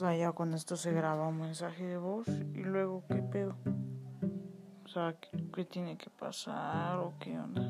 sea, ya con esto se graba un mensaje de voz y luego, ¿qué pedo? O sea, ¿qué, qué tiene que pasar o qué onda?